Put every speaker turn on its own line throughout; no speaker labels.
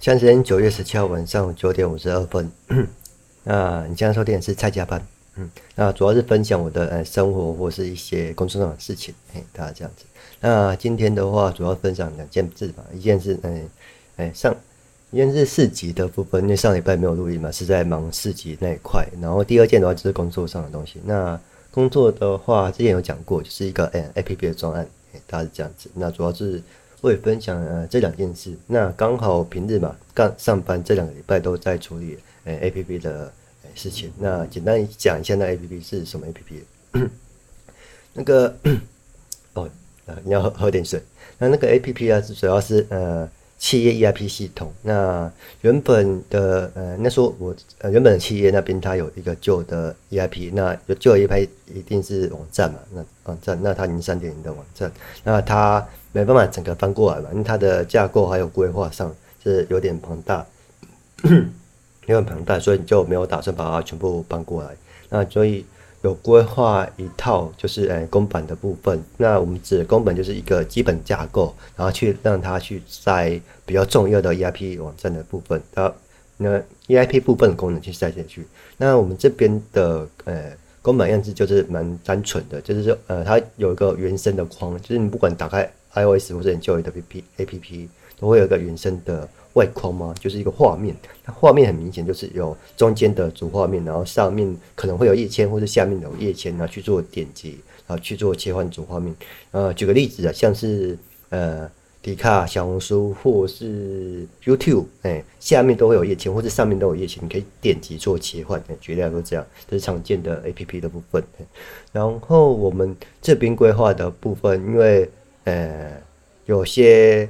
现在时间九月十七号晚上九点五十二分。那你现在收听的是蔡家班，嗯，那主要是分享我的呃生活或是一些工作上的事情，嘿，大家这样子。那今天的话，主要分享两件事吧，一件是，嗯，哎，上一件是四级的部分，因为上礼拜没有录音嘛，是在忙四级那一块。然后第二件的话就是工作上的东西。那工作的话，之前有讲过，就是一个呃 APP 的专案，嘿，大概是这样子。那主要是。会分享呃这两件事，那刚好平日嘛，刚上班这两个礼拜都在处理呃 A P P 的事情。那简单讲一下那 A P P 是什么 A P P。那个 哦，啊，你要喝喝点水。那那个 A P P 啊，主要是呃企业 E R P 系统。那原本的呃那时候我呃原本的企业那边它有一个旧的 E R P，那就旧的 E R P 一定是网站嘛，那网站那它已经三点零的网站，那它。没办法整个翻过来嘛，因为它的架构还有规划上是有点庞大，有点庞大，所以就没有打算把它全部搬过来。那所以有规划一套，就是诶公版的部分。那我们指公版就是一个基本架构，然后去让它去在比较重要的 ERP 网站的部分，它那 ERP 部分的功能去塞进去。那我们这边的呃公版样子就是蛮单纯的，就是说呃它有一个原生的框，就是你不管打开。iOS 或者你旧的 APP APP 都会有一个原生的外框吗？就是一个画面，它画面很明显就是有中间的主画面，然后上面可能会有页签，或者下面有页签，然后去做点击，然后去做切换主画面。呃，举个例子啊，像是呃，迪卡、小红书或是 YouTube，哎、下面都会有页签，或者上面都有页签，你可以点击做切换。欸、举例来说，这样这是常见的 APP 的部分。然后我们这边规划的部分，因为呃，有些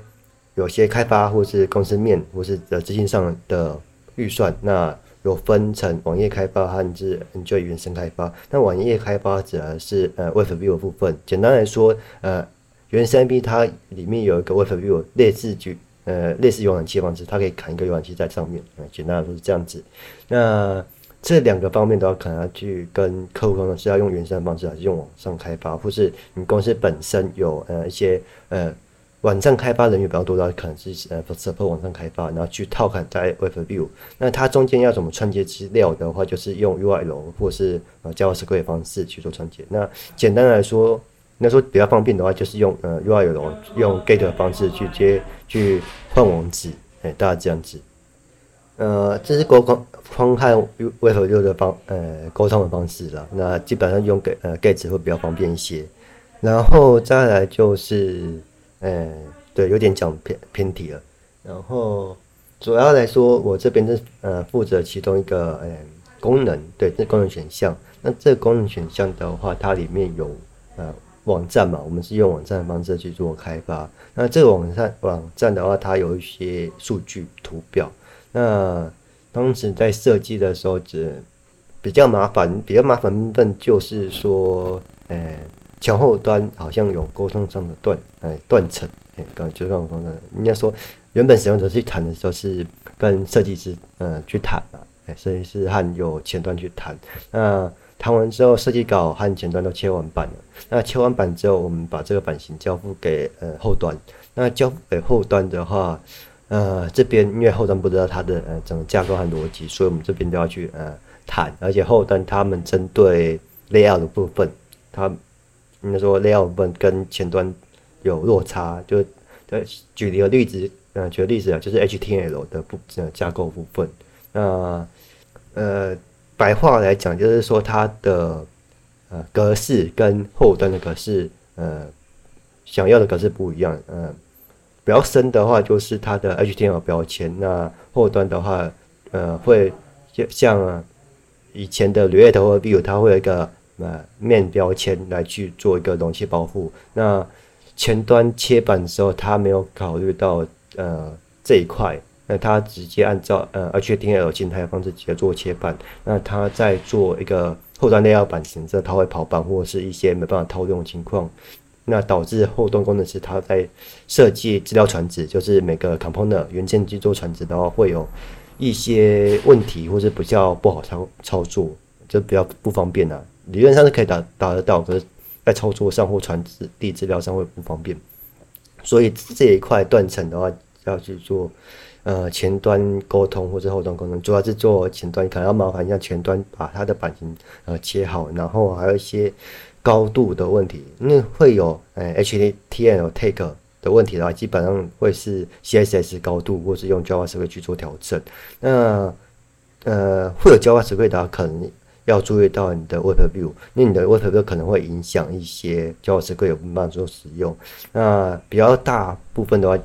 有些开发或是公司面或是呃资金上的预算，那有分成网页开发和是 Enjoy 原生开发。那网页开发指的是呃 Web View 部分。简单来说，呃，原生 APP 它里面有一个 Web View 类似举呃类似浏览器的方式，它可以砍一个浏览器在上面。呃，简单来说是这样子。那这两个方面都要可能要去跟客户沟通，是要用原生的方式，还是用网上开发，或是你公司本身有呃一些呃网站开发人员比较多的，可能是呃 support 网站开发，然后去套看在 Web View。那它中间要怎么串接资料的话，就是用 URL 或者是呃 JavaScript 的方式去做串接。那简单来说，那说比较方便的话，就是用呃 URL 用 Get 的方式去接去换网址，哎，大家这样子。呃，这是沟通方和 Web View 的方呃沟通的方式了。那基本上用给呃 Get 会比较方便一些。然后再来就是，呃，对，有点讲偏偏题了。然后主要来说，我这边是呃负责其中一个呃功能，对，这功能选项。那这功能选项的话，它里面有呃网站嘛，我们是用网站的方式去做开发。那这个网站网站的话，它有一些数据图表。那当时在设计的时候，只比较麻烦，比较麻烦部分就是说，呃、前后端好像有沟通上的断，哎、断层，哎、刚才就刚刚说的，应该说原本使用者去谈的时候是跟设计师，呃，去谈嘛，哎、设计师和有前端去谈，那谈完之后，设计稿和前端都切完版了，那切完版之后，我们把这个版型交付给呃后端，那交付给后端的话。呃，这边因为后端不知道它的呃整个架构和逻辑，所以我们这边都要去呃谈，而且后端他们针对 layout 的部分，他应该说 layout 部分跟前端有落差，就对举一个例子，呃，举个例子啊，就是 HTML 的部呃架构部分，那呃白话来讲就是说它的呃格式跟后端的格式呃想要的格式不一样，嗯、呃。比较深的话，就是它的 HTML 标签。那后端的话，呃，会像以前的 React 或 v i e 它会有一个呃面标签来去做一个容器保护。那前端切板的时候，它没有考虑到呃这一块，那它直接按照呃 htl 静态的方式直接做切板。那它在做一个后端内料板型，这它会跑板或者是一些没办法套用的情况。那导致后端工程师他在设计资料传值，就是每个 component 元件去做传值的话，会有一些问题，或是比较不好操操作，就比较不方便啊。理论上是可以打打得到，可是，在操作上或传递资料上会不方便。所以这一块断层的话，要去做呃前端沟通或者后端沟通，主要是做前端，可能要麻烦一下前端把它的版型呃切好，然后还有一些高度的问题，因为会有呃 HTML take 的问题的话，基本上会是 CSS 高度，或是用 JavaScript 去做调整。那呃会有 JavaScript 的话，可能。要注意到你的 Web View，那你的 Web View 可能会影响一些 JavaScript 有办法做使用。那比较大部分的话，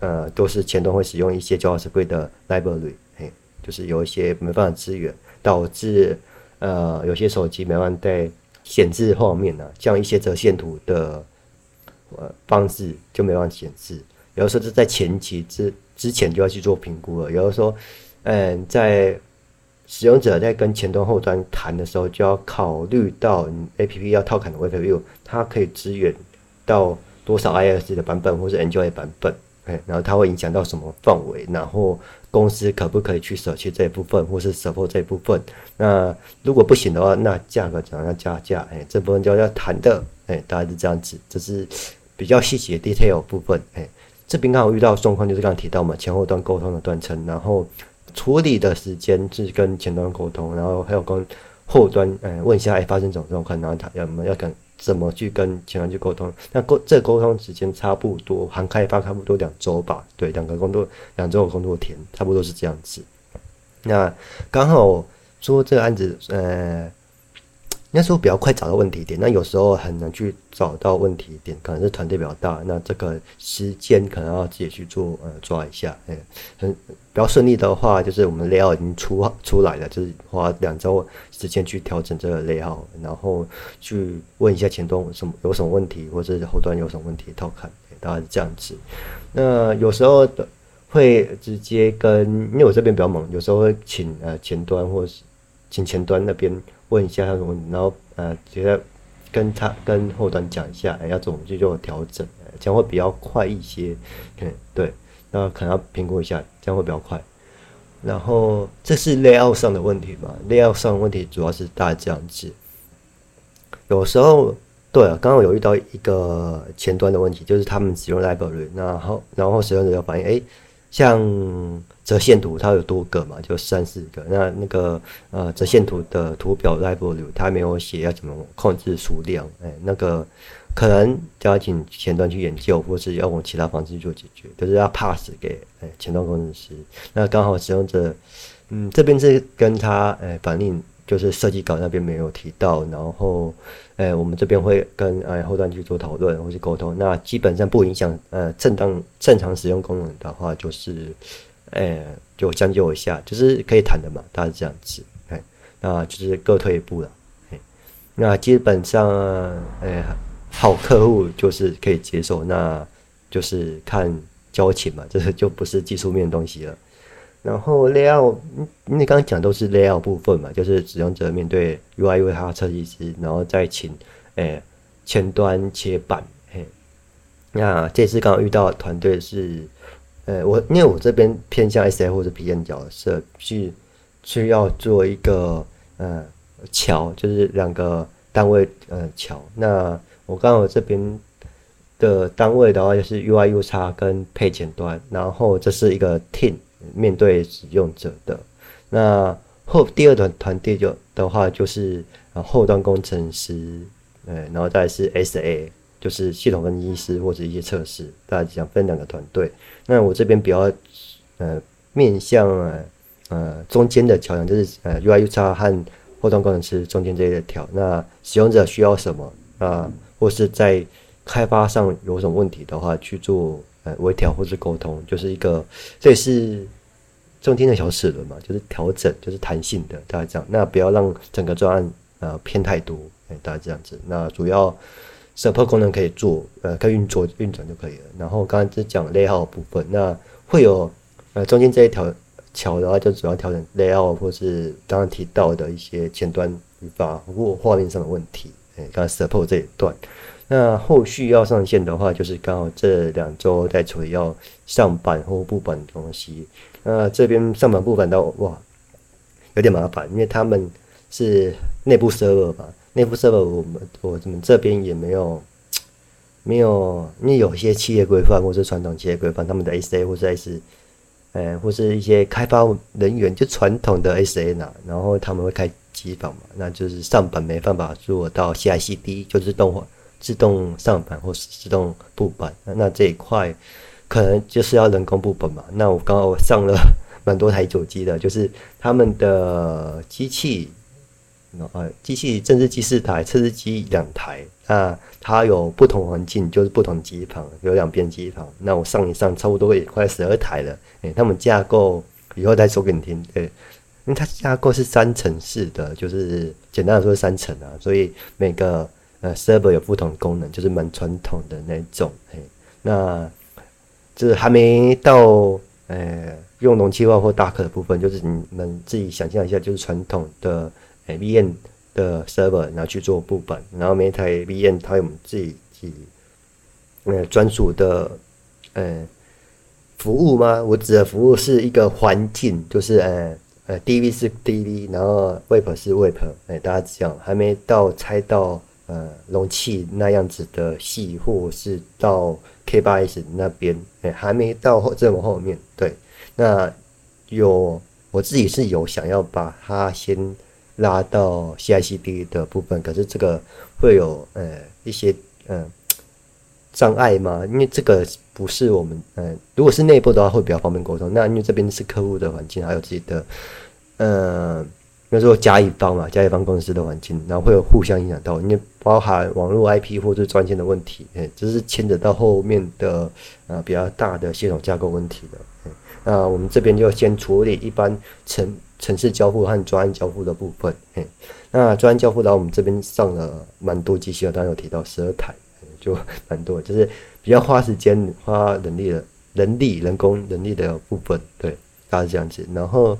呃，都是前端会使用一些 JavaScript 的 library，嘿，就是有一些没办法支援，导致呃有些手机没办法在显示画面呢、啊，像一些折线图的呃方式就没办法显示。有的时候是在前期之之前就要去做评估了。有的时候，嗯、在使用者在跟前端后端谈的时候，就要考虑到你 APP 要套砍的 Web View，它可以支援到多少 iOS 的版本或是 Android 版本，哎，然后它会影响到什么范围，然后公司可不可以去舍弃这一部分，或是 support 这一部分？那如果不行的话，那价格怎样要加价？哎，这部分就要谈的，哎，大概是这样子，这是比较细节 detail 部分，哎，这边刚好遇到状况，就是刚刚提到嘛，前后端沟通的断层，然后。处理的时间是跟前端沟通，然后还有跟后端，嗯，问一下，哎，发生什么状况，然后他要么要跟怎么去跟前端去沟通？那沟这沟通时间差不多，含开发差不多两周吧，对，两个工作两周的工作天，差不多是这样子。那刚好说这个案子，呃。那时候比较快找到问题点，那有时候很难去找到问题点，可能是团队比较大，那这个时间可能要自己去做呃抓一下，哎，很比较顺利的话，就是我们类号已经出出来了，就是花两周时间去调整这个类号然后去问一下前端什么有什么问题，或者是后端有什么问题套看，大概是这样子。那有时候的会直接跟，因为我这边比较忙，有时候会请呃前端或是请前端那边。问一下他什么，然后呃，觉得跟他跟后端讲一下，哎，要怎么去做调整，这样会比较快一些。嗯，对，那可能要评估一下，这样会比较快。然后这是 layout 上的问题嘛？layout 上的问题主要是大概这样子。有时候，对啊，刚刚有遇到一个前端的问题，就是他们使用 library，然后然后使用者就反映，哎，像。折线图它有多个嘛，就三四个。那那个呃折线图的图表 library 它没有写要怎么控制数量，哎，那个可能就要请前端去研究，或是要用其他方式去做解决，就是要 pass 给哎前端工程师。那刚好使用者，嗯，这边是跟他哎反映，就是设计稿那边没有提到，然后哎我们这边会跟哎后端去做讨论或是沟通。那基本上不影响呃正当正常使用功能的话，就是。哎、就将就一下，就是可以谈的嘛，大概是这样子。哎，那就是各退一步了。哎，那基本上，哎、好客户就是可以接受，那就是看交情嘛，这个就不是技术面东西了。然后 layout，你刚刚讲都是 layout 部分嘛，就是使用者面对 UI UX 设计师，然后再请哎、欸、前端切板。嘿，那这次刚好遇到的团队是。呃，我因为我这边偏向 SA 或者 PM 角色，去需要做一个呃桥，就是两个单位呃桥。那我刚好这边的单位的话，就是 UI UX 跟配前端，然后这是一个 team 面对使用者的。那后第二团团队就的话，就是后端工程师，呃，然后再是 SA。就是系统分析师或者一些测试，大家想分两个团队。那我这边比较呃面向呃呃中间的桥梁，就是呃 UI UX 和后端工程师中间这一条。那使用者需要什么啊、或是在开发上有什么问题的话，去做呃微调或是沟通，就是一个这也是中间的小齿轮嘛，就是调整，就是弹性的，大概这样。那不要让整个专案呃偏太多，哎，大概这样子。那主要。support 功能可以做，呃，可以运作运转就可以了。然后刚刚只讲 layout 部分，那会有呃中间这一条桥的话，就主要调整 layout 或是刚刚提到的一些前端语法或画面上的问题。哎，刚刚 support 这一段，那后续要上线的话，就是刚好这两周在处理要上版或不版的东西。那这边上版部版的哇，有点麻烦，因为他们是内部 server 吧。内部 server 我们我们这边也没有没有，因为有些企业规范或是传统企业规范，他们的 SA 或者 S，呃，或是一些开发人员，就传统的 SA 呢，然后他们会开机房嘛，那就是上版没办法做到 CI/CD，就是动画、自动上板或是自动布板，那，这一块可能就是要人工布本嘛。那我刚刚我上了 蛮多台主机的，就是他们的机器。呃，机器正式机四台，测试机两台。那它有不同环境，就是不同机房，有两边机房。那我上一上，差不多也快十二台了。诶、欸，他们架构以后再说给你听。对，因为它架构是三层式的，就是简单的说是三层啊，所以每个呃 server 有不同功能，就是蛮传统的那种。嘿，那就是还没到呃用容器化或大壳的部分，就是你们自己想象一下，就是传统的。诶，VM 的 server 拿去做布板，然后每台 VM 它有自己自己呃专属的呃服务吗？我指的服务是一个环境，就是呃呃 DV 是 DV，然后 Web 是 Web，哎，大家这样还没到拆到呃容器那样子的细，或是到 K8s 那边，哎，还没到后这么后面。对，那有我自己是有想要把它先。拉到 CICD 的部分，可是这个会有呃一些呃障碍吗？因为这个不是我们呃，如果是内部的话会比较方便沟通。那因为这边是客户的环境，还有自己的呃，那如说甲乙方嘛，甲乙方公司的环境，然后会有互相影响到，因为包含网络 IP 或者专线的问题，哎，这是牵扯到后面的呃比较大的系统架构问题的。那我们这边就先处理一般城城市交付和专案交付的部分，嘿，那专案交付的话，我们这边上了蛮多机器，刚刚有提到十二台，就蛮多，就是比较花时间、花人力的、人力、人工人力的部分，对，大概是这样子。然后，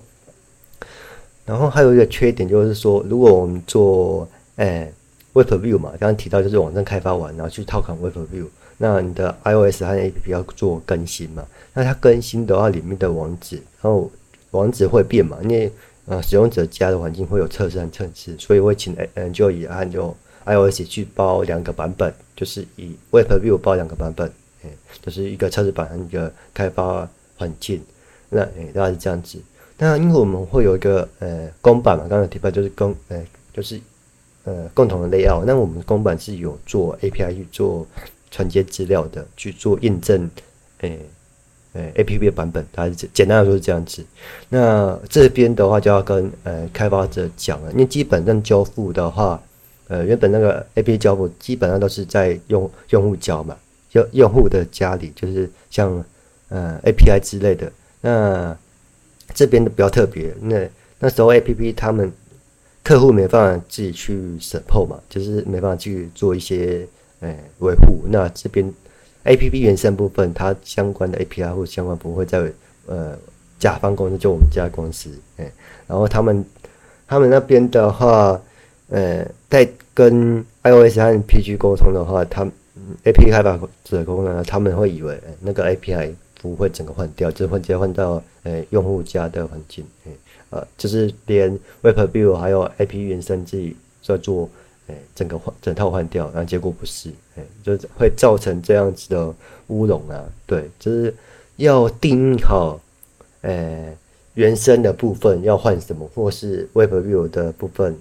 然后还有一个缺点就是说，如果我们做诶 Web View 嘛，刚刚提到就是网站开发完，然后去套卡 Web View，那你的 iOS 和 APP 要做更新嘛？那它更新的话，里面的网址，然后。网址会变嘛？因为呃，使用者家的环境会有测试和测试，所以会请嗯，就以按就 iOS 去包两个版本，就是以 WebView 包两个版本，哎，就是一个测试版和一个开发环境。那哎，大概是这样子。那因为我们会有一个呃公版嘛，刚才提到就是公呃就是呃共同的 layout。那我们公版是有做 API 去做传接资料的，去做验证，哎。呃，A P P 的版本，它是简单来说是这样子。那这边的话就要跟呃开发者讲了，因为基本上交付的话，呃，原本那个 A P P 交付基本上都是在用用户交嘛，用用户的家里，就是像呃 A P I 之类的。那这边的比较特别，那那时候 A P P 他们客户没办法自己去 support 嘛，就是没办法去做一些呃维护。那这边。A P P 原生部分，它相关的 A P I 或相关不会在呃甲方公司，就我们家公司，哎，然后他们他们那边的话，呃，在跟 I O S 和 P G 沟通的话，他 A P P 开发者沟通呢，他们会以为那个 A P I 不会整个换掉，就是直接换到呃用户家的环境，呃，就是连 Web View 还有 A P 原生自己在做。哎，整个换整套换掉，然后结果不是，哎，就会造成这样子的乌龙啊。对，就是要定好，呃，原生的部分要换什么，或是 Web View 的部分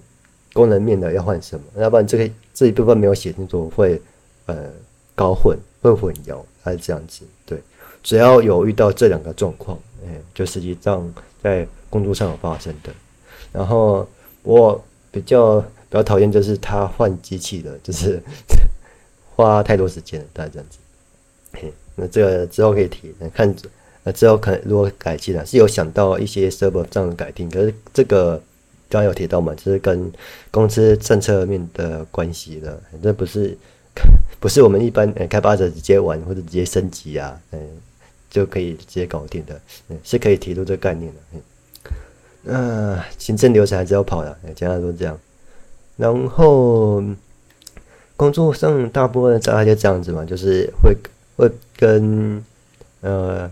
功能面的要换什么，要不然这个这一部分没有写清楚，会呃搞混，会混淆，还是这样子。对，只要有遇到这两个状况，哎，就实际上在工作上有发生的。然后我比较。比较讨厌就是他换机器的，就是花太多时间了，大概这样子。那这个之后可以提，看呃之后可如果改进了，是有想到一些 server 上的改进，可是这个刚刚有提到嘛，就是跟公司政策面的关系的，这不是 不是我们一般呃开发者直接玩或者直接升级啊，嗯，就可以直接搞定的，嗯，是可以提出这个概念的。嗯，那行政流程还是要跑的，简单说这样。然后工作上大部分大概就这样子嘛，就是会会跟呃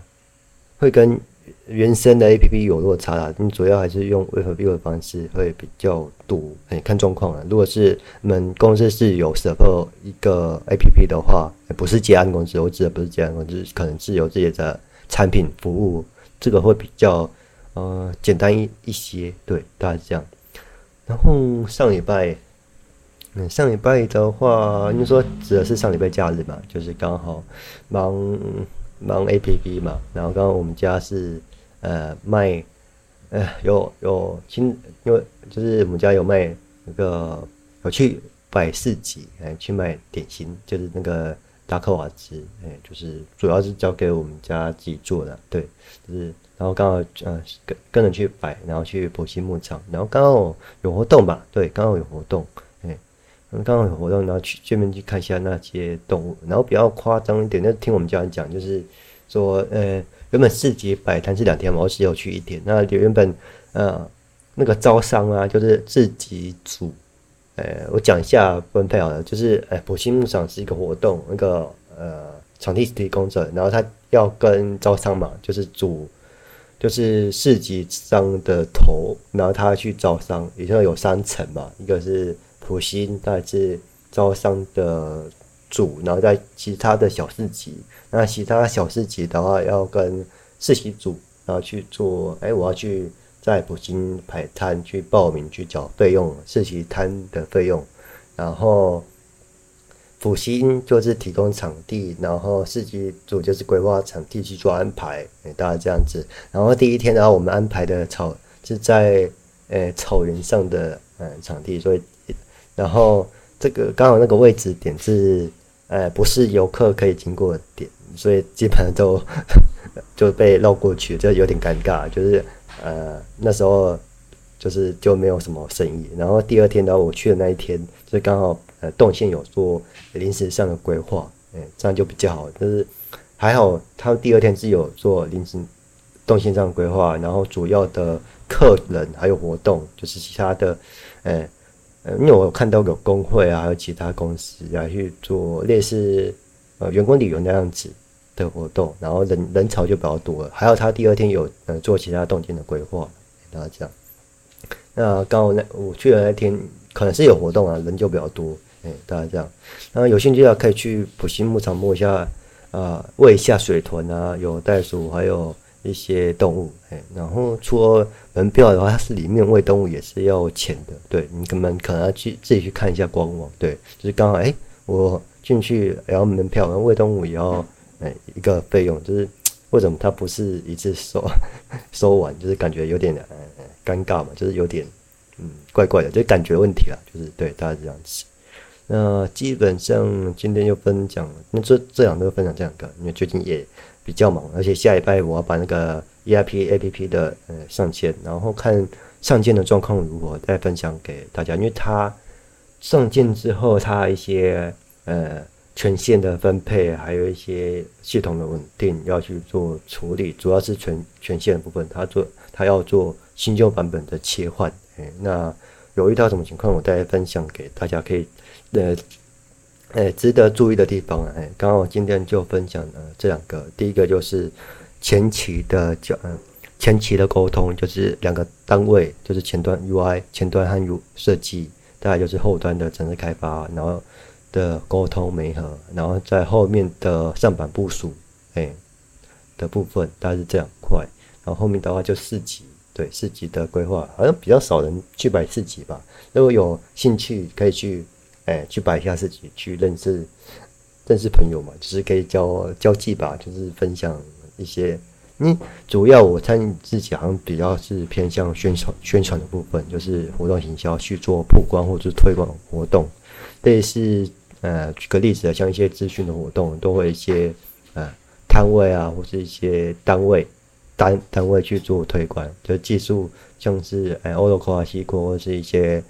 会跟原生的 APP 有落差啦。你主要还是用 WebView 的方式会比较多，哎，看状况啊。如果是你们公司是有某个一个 APP 的话，不是接案公司，我指的不是接案公司，可能是有自己的产品服务这个会比较呃简单一一些，对，大概是这样。然后上礼拜，嗯，上礼拜的话，你说指的是上礼拜假日嘛，就是刚好忙忙 APP 嘛，然后刚刚我们家是呃卖，呃有有亲，因为就是我们家有卖那个有去摆市集，哎，去卖点心，就是那个达克瓦兹，哎，就是主要是交给我们家自己做的，对，就是。然后刚好呃跟跟着去摆，然后去埔心牧场，然后刚好有活动吧，对，刚好有活动，哎，刚好有活动，然后去见面去看一下那些动物，然后比较夸张一点，那听我们家人讲，就是说呃原本市集摆摊是两天嘛，我只有去一天，那原本呃那个招商啊，就是市集组，呃我讲一下分配好了，就是呃埔心牧场是一个活动，那个呃场地提供者，然后他要跟招商嘛，就是组。就是市集商的头，然后他去招商，也就有三层嘛，一个是埔心，再是招商的主，然后在其他的小市集，那其他小市集的话要跟市集组，然后去做，哎，我要去在埔心摆摊，去报名去缴费用，市集摊的费用，然后。埔心就是提供场地，然后市集组就是规划场地去做安排，哎，大概这样子。然后第一天，然后我们安排的草是在呃草原上的呃场地，所以然后这个刚好那个位置点是呃不是游客可以经过的点，所以基本上都 就被绕过去，就有点尴尬。就是呃那时候就是就没有什么生意。然后第二天，然后我去的那一天，就刚好。呃，动线有做临时上的规划，哎，这样就比较好。就是还好，他们第二天是有做临时动线上规划，然后主要的客人还有活动，就是其他的，呃，因为我看到有工会啊，还有其他公司来去做类似呃员工旅游那样子的活动，然后人人潮就比较多了。还有他第二天有呃做其他动静的规划，大家这样。那刚好那我去的那天可能是有活动啊，人就比较多。哎，大家这样，然后有兴趣的可以去埔心牧场摸一下，啊、呃，喂一下水豚啊，有袋鼠，还有一些动物。哎，然后除了门票的话，它是里面喂动物也是要钱的。对，你可能可能要去自己去看一下官网。对，就是刚好哎，我进去然后门票，然后喂动物也要哎一个费用，就是为什么它不是一次收 收完，就是感觉有点呃尴尬嘛，就是有点嗯怪怪的，就感觉问题了，就是对大概是这样子。那基本上今天就分享，那这这两个分享这两个，因为最近也比较忙，而且下礼拜我要把那个 ERP APP 的呃上线，然后看上线的状况如何，再分享给大家。因为它上线之后，它一些呃权限的分配，还有一些系统的稳定要去做处理，主要是权权限的部分，它做它要做新旧版本的切换。哎，那有遇到什么情况，我再分享给大家，可以。呃，哎，值得注意的地方啊，哎，刚刚我今天就分享了这两个，第一个就是前期的交，嗯，前期的沟通，就是两个单位，就是前端 UI 前端和 U 设计，大概就是后端的程式开发，然后的沟通媒合，然后在后面的上板部署，哎，的部分大概是这两块，然后后面的话就四级，对，四级的规划，好像比较少人去摆四级吧，如果有兴趣可以去。哎，去摆一下自己，去认识认识朋友嘛，就是可以交交际吧，就是分享一些。你，主要我参与自己好像比较是偏向宣传宣传的部分，就是活动营销去做曝光或者是推广活动。类似呃，举个例子啊，像一些资讯的活动，都会一些呃摊位啊，或是一些单位单单位去做推广，就技术像是哎，Oracle 啊、西瓜或是一些。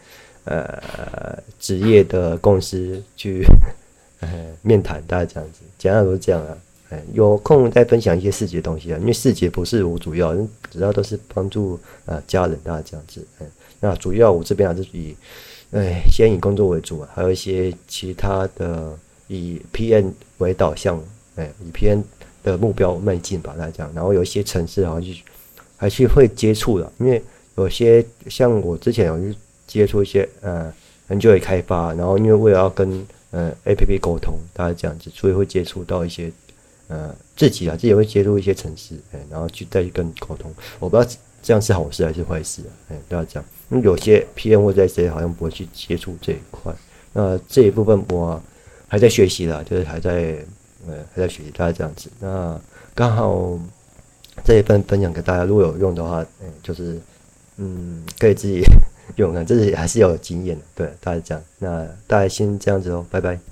呃，职业的公司去 呃面谈，大概这样子，简单都是这样啊。哎，有空再分享一些细节的东西啊，因为细节不是我主要，主要都是帮助呃家人，大家这样子。嗯，那主要我这边还是以哎先以工作为主啊，还有一些其他的以 PM 为导向，哎，以 PM 的目标迈进吧，大家这样。然后有一些城市好像就还是会接触的，因为有些像我之前有去。接触一些呃，很久也开发，然后因为为了要跟呃 APP 沟通，大概这样子，所以会接触到一些呃自己啊，自己会接触一些程式，哎，然后去再去跟沟通。我不知道这样是好事还是坏事啊，哎，都要讲。因为有些 PM 或者 SA 好像不会去接触这一块，那这一部分我还在学习啦，就是还在呃还在学习，大概这样子。那刚好这一份分享给大家，如果有用的话，嗯，就是嗯可以自己用啊，这是还是有经验的，对，大概这样。那大概先这样子哦，拜拜。